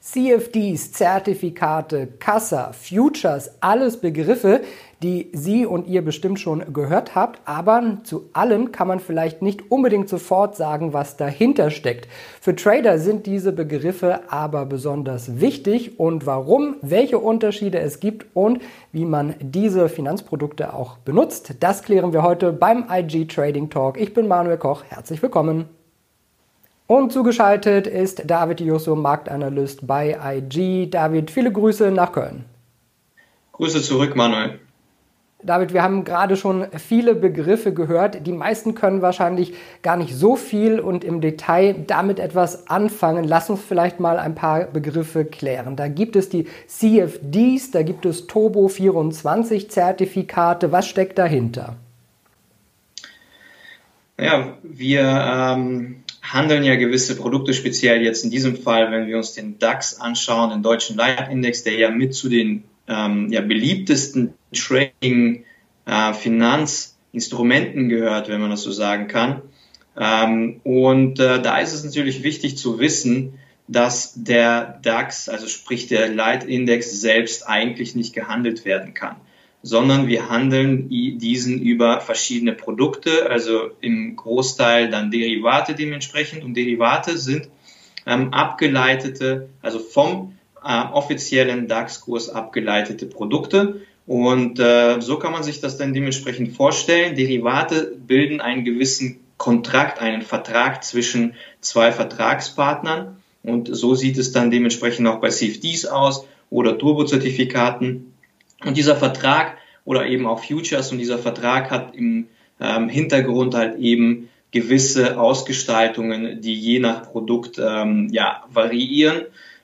CFDs, Zertifikate, Kassa, Futures, alles Begriffe, die Sie und ihr bestimmt schon gehört habt, aber zu allen kann man vielleicht nicht unbedingt sofort sagen, was dahinter steckt. Für Trader sind diese Begriffe aber besonders wichtig und warum, welche Unterschiede es gibt und wie man diese Finanzprodukte auch benutzt, das klären wir heute beim IG Trading Talk. Ich bin Manuel Koch, herzlich willkommen. Und zugeschaltet ist David Jusso, Marktanalyst bei IG. David, viele Grüße nach Köln. Grüße zurück, Manuel. David, wir haben gerade schon viele Begriffe gehört. Die meisten können wahrscheinlich gar nicht so viel und im Detail damit etwas anfangen. Lass uns vielleicht mal ein paar Begriffe klären. Da gibt es die CFDs, da gibt es Turbo 24 Zertifikate. Was steckt dahinter? Ja, wir ähm, handeln ja gewisse Produkte, speziell jetzt in diesem Fall, wenn wir uns den DAX anschauen, den deutschen Leitindex, der ja mit zu den ähm, ja, beliebtesten Trading äh, gehört, wenn man das so sagen kann. Ähm, und äh, da ist es natürlich wichtig zu wissen, dass der DAX, also sprich der Leitindex selbst eigentlich nicht gehandelt werden kann sondern wir handeln diesen über verschiedene Produkte, also im Großteil dann Derivate dementsprechend. Und Derivate sind ähm, abgeleitete, also vom äh, offiziellen DAX-Kurs abgeleitete Produkte. Und äh, so kann man sich das dann dementsprechend vorstellen. Derivate bilden einen gewissen Kontrakt, einen Vertrag zwischen zwei Vertragspartnern. Und so sieht es dann dementsprechend auch bei CFDs aus oder Turbo-Zertifikaten. Und dieser Vertrag oder eben auch Futures und dieser Vertrag hat im ähm, Hintergrund halt eben gewisse Ausgestaltungen, die je nach Produkt ähm, ja, variieren.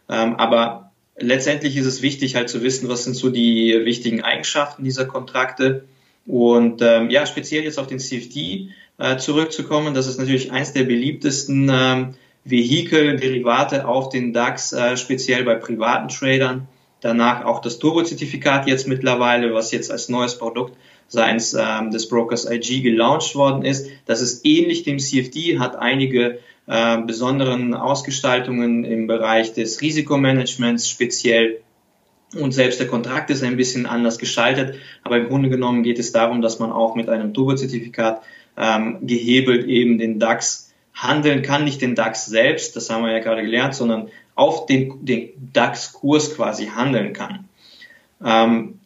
Ähm, aber letztendlich ist es wichtig halt zu wissen, was sind so die wichtigen Eigenschaften dieser Kontrakte. Und ähm, ja, speziell jetzt auf den CFD äh, zurückzukommen, das ist natürlich eins der beliebtesten ähm, Vehikel, Derivate auf den DAX, äh, speziell bei privaten Tradern. Danach auch das Turbo-Zertifikat jetzt mittlerweile, was jetzt als neues Produkt seitens ähm, des Brokers IG gelauncht worden ist. Das ist ähnlich dem CFD, hat einige äh, besonderen Ausgestaltungen im Bereich des Risikomanagements speziell. Und selbst der Kontrakt ist ein bisschen anders gestaltet, aber im Grunde genommen geht es darum, dass man auch mit einem Turbo-Zertifikat ähm, gehebelt eben den DAX handeln kann, nicht den DAX selbst, das haben wir ja gerade gelernt, sondern auf den, den DAX-Kurs quasi handeln kann. Ähm,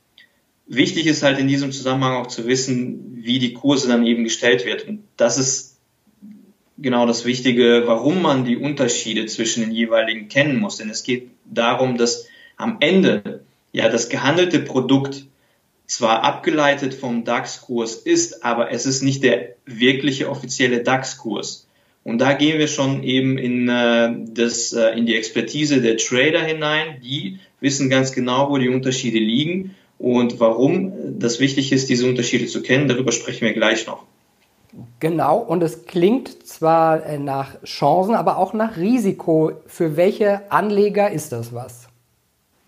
wichtig ist halt in diesem Zusammenhang auch zu wissen, wie die Kurse dann eben gestellt wird. Und das ist genau das Wichtige, warum man die Unterschiede zwischen den jeweiligen kennen muss. Denn es geht darum, dass am Ende ja das gehandelte Produkt zwar abgeleitet vom DAX-Kurs ist, aber es ist nicht der wirkliche offizielle DAX-Kurs. Und da gehen wir schon eben in, äh, das, äh, in die Expertise der Trader hinein. Die wissen ganz genau, wo die Unterschiede liegen und warum das wichtig ist, diese Unterschiede zu kennen. Darüber sprechen wir gleich noch. Genau, und es klingt zwar äh, nach Chancen, aber auch nach Risiko. Für welche Anleger ist das was?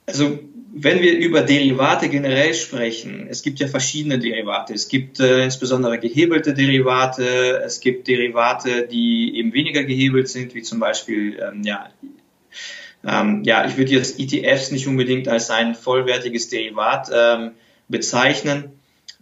Also wenn wir über Derivate generell sprechen, es gibt ja verschiedene Derivate. Es gibt äh, insbesondere gehebelte Derivate, es gibt Derivate, die eben weniger gehebelt sind, wie zum Beispiel, ähm, ja, ähm, ja, ich würde jetzt ETFs nicht unbedingt als ein vollwertiges Derivat ähm, bezeichnen,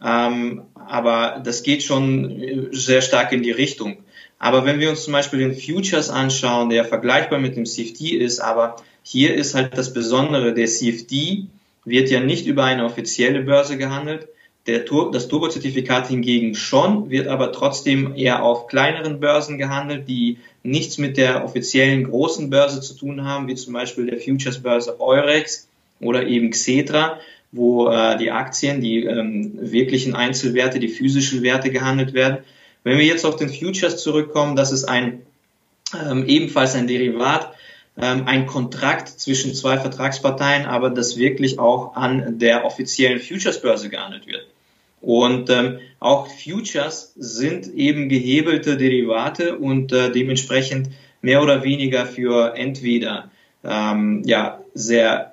ähm, aber das geht schon äh, sehr stark in die Richtung. Aber wenn wir uns zum Beispiel den Futures anschauen, der vergleichbar mit dem CFD ist, aber hier ist halt das Besondere, der CFD wird ja nicht über eine offizielle Börse gehandelt, der Tur das Turbo-Zertifikat hingegen schon, wird aber trotzdem eher auf kleineren Börsen gehandelt, die nichts mit der offiziellen großen Börse zu tun haben, wie zum Beispiel der Futures-Börse Eurex oder eben Xetra, wo äh, die Aktien, die ähm, wirklichen Einzelwerte, die physischen Werte gehandelt werden. Wenn wir jetzt auf den Futures zurückkommen, das ist ein ähm, ebenfalls ein Derivat, ähm, ein Kontrakt zwischen zwei Vertragsparteien, aber das wirklich auch an der offiziellen Futures-Börse gehandelt wird. Und ähm, auch Futures sind eben gehebelte Derivate und äh, dementsprechend mehr oder weniger für entweder ähm, ja sehr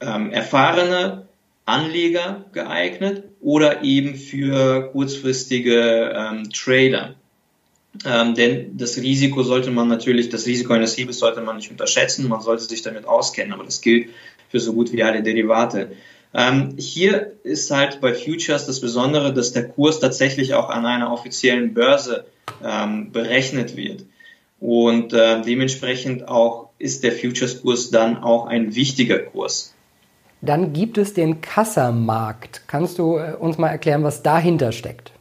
ähm, erfahrene Anleger geeignet oder eben für kurzfristige ähm, Trader. Ähm, denn das Risiko sollte man natürlich, das Risiko eines Hebels sollte man nicht unterschätzen, man sollte sich damit auskennen, aber das gilt für so gut wie alle Derivate. Ähm, hier ist halt bei Futures das Besondere, dass der Kurs tatsächlich auch an einer offiziellen Börse ähm, berechnet wird. Und äh, dementsprechend auch ist der Futures-Kurs dann auch ein wichtiger Kurs. Dann gibt es den Kassamarkt. Kannst du äh, uns mal erklären, was dahinter steckt?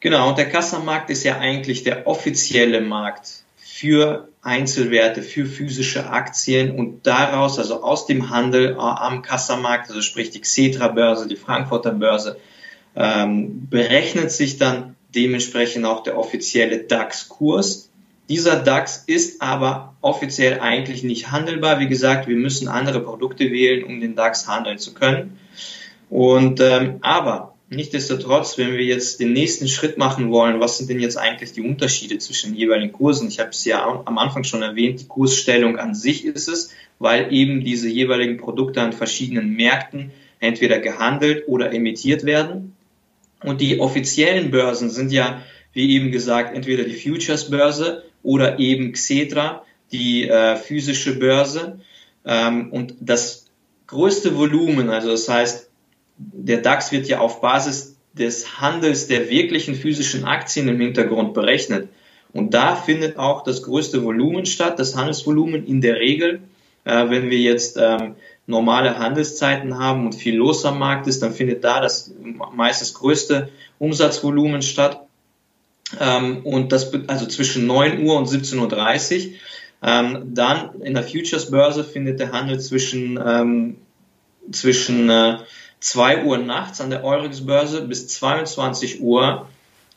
Genau, der Kassamarkt ist ja eigentlich der offizielle Markt für Einzelwerte, für physische Aktien und daraus, also aus dem Handel äh, am Kassamarkt, also sprich die Xetra-Börse, die Frankfurter Börse, ähm, berechnet sich dann dementsprechend auch der offizielle DAX-Kurs. Dieser DAX ist aber offiziell eigentlich nicht handelbar. Wie gesagt, wir müssen andere Produkte wählen, um den DAX handeln zu können. Und ähm, aber Nichtsdestotrotz, wenn wir jetzt den nächsten Schritt machen wollen, was sind denn jetzt eigentlich die Unterschiede zwischen den jeweiligen Kursen? Ich habe es ja am Anfang schon erwähnt, die Kursstellung an sich ist es, weil eben diese jeweiligen Produkte an verschiedenen Märkten entweder gehandelt oder emittiert werden. Und die offiziellen Börsen sind ja, wie eben gesagt, entweder die Futures-Börse oder eben Xetra, die äh, physische Börse. Ähm, und das größte Volumen, also das heißt der DAX wird ja auf Basis des Handels der wirklichen physischen Aktien im Hintergrund berechnet. Und da findet auch das größte Volumen statt, das Handelsvolumen in der Regel. Äh, wenn wir jetzt ähm, normale Handelszeiten haben und viel los am Markt ist, dann findet da das meist das größte Umsatzvolumen statt. Ähm, und das also zwischen 9 Uhr und 17.30 Uhr. Ähm, dann in der Futures-Börse findet der Handel zwischen, ähm, zwischen äh, 2 Uhr nachts an der Eurex-Börse bis 22 Uhr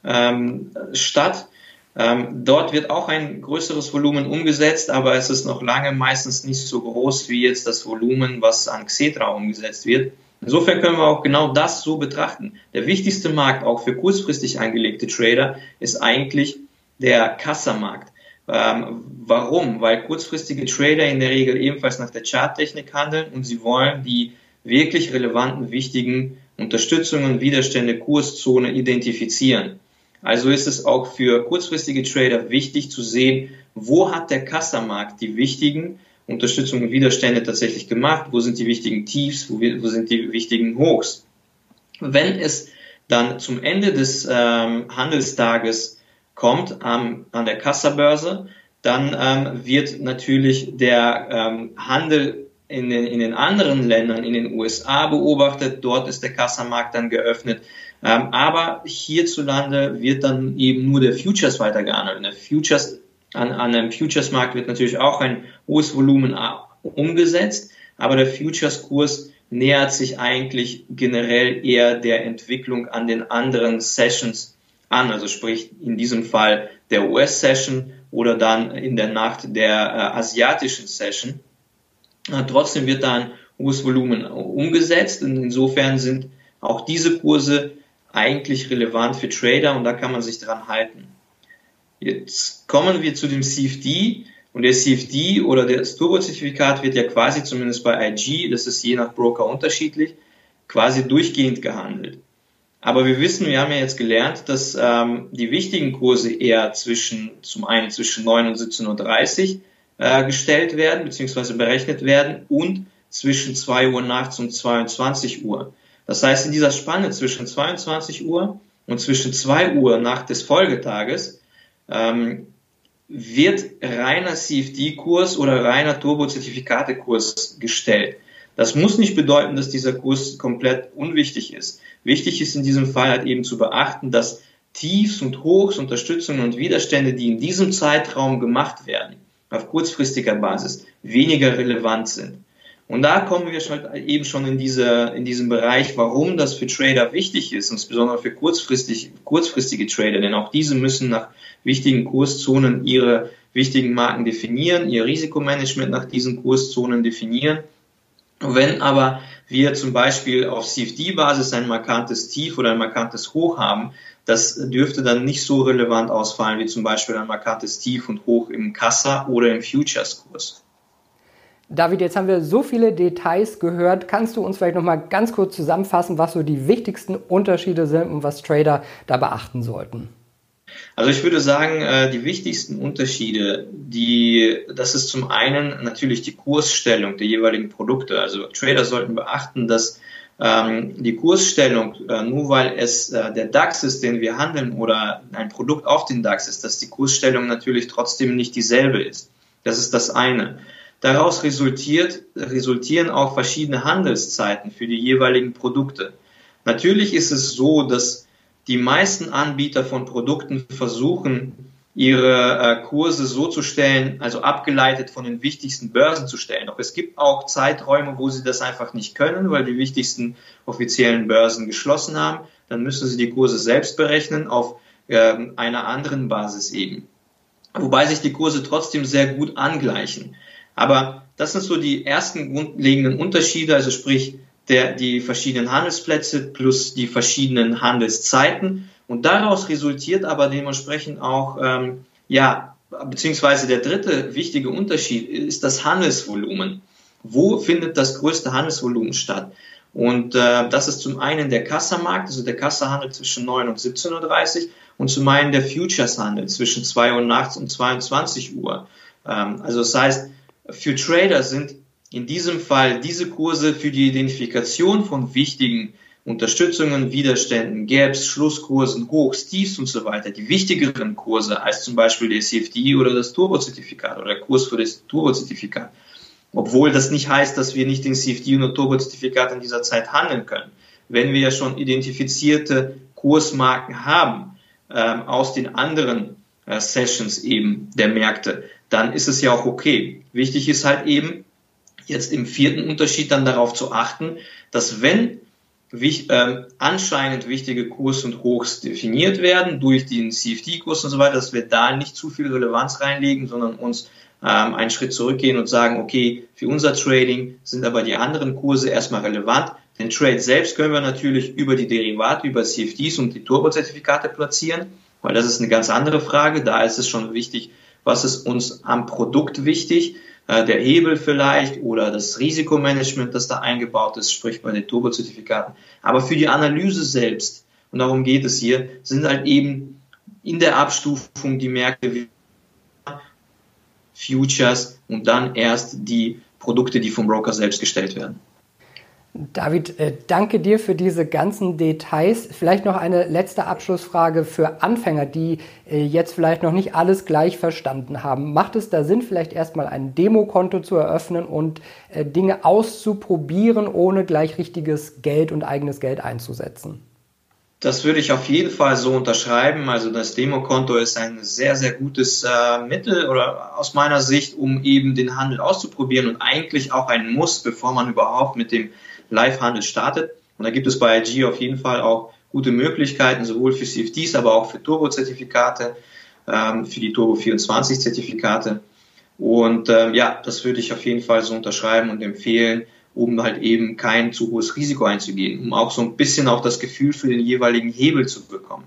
ähm, statt. Ähm, dort wird auch ein größeres Volumen umgesetzt, aber es ist noch lange meistens nicht so groß wie jetzt das Volumen, was an Xetra umgesetzt wird. Insofern können wir auch genau das so betrachten. Der wichtigste Markt auch für kurzfristig angelegte Trader ist eigentlich der Kassamarkt. Ähm, warum? Weil kurzfristige Trader in der Regel ebenfalls nach der Charttechnik handeln und sie wollen die wirklich relevanten, wichtigen Unterstützungen, Widerstände, Kurszone identifizieren. Also ist es auch für kurzfristige Trader wichtig zu sehen, wo hat der Kassamarkt die wichtigen Unterstützungen und Widerstände tatsächlich gemacht, wo sind die wichtigen Tiefs, wo, wo sind die wichtigen Hochs. Wenn es dann zum Ende des ähm, Handelstages kommt ähm, an der Kassabörse, dann ähm, wird natürlich der ähm, Handel in den, in den anderen Ländern, in den USA beobachtet. Dort ist der Kassamarkt dann geöffnet. Ähm, aber hierzulande wird dann eben nur der Futures weiter gehandelt. Der Futures, an, an einem Futures-Markt wird natürlich auch ein hohes Volumen umgesetzt, aber der Futures-Kurs nähert sich eigentlich generell eher der Entwicklung an den anderen Sessions an. Also sprich in diesem Fall der US-Session oder dann in der Nacht der äh, asiatischen Session. Trotzdem wird da ein hohes Volumen umgesetzt und insofern sind auch diese Kurse eigentlich relevant für Trader und da kann man sich dran halten. Jetzt kommen wir zu dem CFD und der CFD oder das Turbo-Zertifikat wird ja quasi zumindest bei IG, das ist je nach Broker unterschiedlich, quasi durchgehend gehandelt. Aber wir wissen, wir haben ja jetzt gelernt, dass ähm, die wichtigen Kurse eher zwischen, zum einen zwischen 9 und 17.30 Uhr äh, gestellt werden bzw. berechnet werden und zwischen 2 Uhr nachts und 22 Uhr. Das heißt, in dieser Spanne zwischen 22 Uhr und zwischen 2 Uhr nach des Folgetages ähm, wird reiner CFD-Kurs oder reiner Turbo-Zertifikate-Kurs gestellt. Das muss nicht bedeuten, dass dieser Kurs komplett unwichtig ist. Wichtig ist in diesem Fall halt eben zu beachten, dass Tiefs und Hochs, Unterstützungen und Widerstände, die in diesem Zeitraum gemacht werden, auf kurzfristiger Basis weniger relevant sind. Und da kommen wir schon, eben schon in, diese, in diesem Bereich, warum das für Trader wichtig ist, insbesondere für kurzfristig, kurzfristige Trader, denn auch diese müssen nach wichtigen Kurszonen ihre wichtigen Marken definieren, ihr Risikomanagement nach diesen Kurszonen definieren. Wenn aber wir zum Beispiel auf CFD-Basis ein markantes Tief oder ein markantes Hoch haben, das dürfte dann nicht so relevant ausfallen wie zum Beispiel ein markantes Tief und Hoch im Kassa oder im Futures-Kurs. David, jetzt haben wir so viele Details gehört. Kannst du uns vielleicht noch mal ganz kurz zusammenfassen, was so die wichtigsten Unterschiede sind und was Trader da beachten sollten? Also ich würde sagen, äh, die wichtigsten Unterschiede, die, das ist zum einen natürlich die Kursstellung der jeweiligen Produkte. Also Trader sollten beachten, dass ähm, die Kursstellung, äh, nur weil es äh, der DAX ist, den wir handeln oder ein Produkt auf den DAX ist, dass die Kursstellung natürlich trotzdem nicht dieselbe ist. Das ist das eine. Daraus resultiert, resultieren auch verschiedene Handelszeiten für die jeweiligen Produkte. Natürlich ist es so, dass die meisten Anbieter von Produkten versuchen, ihre äh, Kurse so zu stellen, also abgeleitet von den wichtigsten Börsen zu stellen. Doch es gibt auch Zeiträume, wo sie das einfach nicht können, weil die wichtigsten offiziellen Börsen geschlossen haben. Dann müssen sie die Kurse selbst berechnen auf äh, einer anderen Basis eben. Wobei sich die Kurse trotzdem sehr gut angleichen. Aber das sind so die ersten grundlegenden Unterschiede, also sprich der, die verschiedenen Handelsplätze plus die verschiedenen Handelszeiten. Und daraus resultiert aber dementsprechend auch, ähm, ja, beziehungsweise der dritte wichtige Unterschied ist das Handelsvolumen. Wo findet das größte Handelsvolumen statt? Und äh, das ist zum einen der Kassamarkt, also der Kassahandel zwischen 9 und 17.30 Uhr und zum einen der Futureshandel zwischen 2 Uhr nachts und 22 Uhr. Ähm, also das heißt, für Trader sind in diesem Fall diese Kurse für die Identifikation von wichtigen Unterstützungen, Widerständen, Gaps, Schlusskursen, Hochs, Tiefs und so weiter, die wichtigeren Kurse als zum Beispiel der CFD oder das Turbo-Zertifikat oder der Kurs für das Turbo-Zertifikat. Obwohl das nicht heißt, dass wir nicht den CFD und Turbo-Zertifikat in dieser Zeit handeln können. Wenn wir ja schon identifizierte Kursmarken haben ähm, aus den anderen äh, Sessions eben der Märkte, dann ist es ja auch okay. Wichtig ist halt eben, jetzt im vierten Unterschied dann darauf zu achten, dass wenn wich, äh, anscheinend wichtige Kurs und Hochs definiert werden durch den CFD-Kurs und so weiter, dass wir da nicht zu viel Relevanz reinlegen, sondern uns ähm, einen Schritt zurückgehen und sagen, okay, für unser Trading sind aber die anderen Kurse erstmal relevant. Den Trade selbst können wir natürlich über die Derivate, über CFDs und die Turbo-Zertifikate platzieren, weil das ist eine ganz andere Frage. Da ist es schon wichtig, was ist uns am Produkt wichtig, äh, der Hebel vielleicht oder das Risikomanagement, das da eingebaut ist, sprich bei den Turbo-Zertifikaten. Aber für die Analyse selbst, und darum geht es hier, sind halt eben in der Abstufung die Märkte wie Futures und dann erst die Produkte, die vom Broker selbst gestellt werden. David, äh, danke dir für diese ganzen Details. Vielleicht noch eine letzte Abschlussfrage für Anfänger, die äh, jetzt vielleicht noch nicht alles gleich verstanden haben. Macht es da Sinn, vielleicht erstmal ein Demokonto zu eröffnen und äh, Dinge auszuprobieren, ohne gleich richtiges Geld und eigenes Geld einzusetzen? Das würde ich auf jeden Fall so unterschreiben. Also das Demokonto ist ein sehr, sehr gutes äh, Mittel oder aus meiner Sicht, um eben den Handel auszuprobieren und eigentlich auch ein Muss, bevor man überhaupt mit dem Live-Handel startet. Und da gibt es bei IG auf jeden Fall auch gute Möglichkeiten, sowohl für CFDs, aber auch für Turbo-Zertifikate, ähm, für die Turbo 24-Zertifikate. Und ähm, ja, das würde ich auf jeden Fall so unterschreiben und empfehlen, um halt eben kein zu hohes Risiko einzugehen, um auch so ein bisschen auch das Gefühl für den jeweiligen Hebel zu bekommen.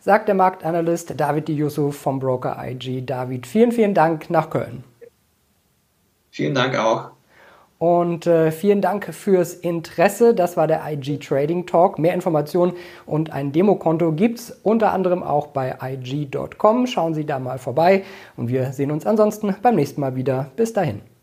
Sagt der Marktanalyst David Yusuf vom Broker IG. David, vielen, vielen Dank nach Köln. Vielen Dank auch. Und äh, vielen Dank fürs Interesse. Das war der IG Trading Talk. Mehr Informationen und ein Demokonto gibt es unter anderem auch bei IG.com. Schauen Sie da mal vorbei und wir sehen uns ansonsten beim nächsten Mal wieder. Bis dahin.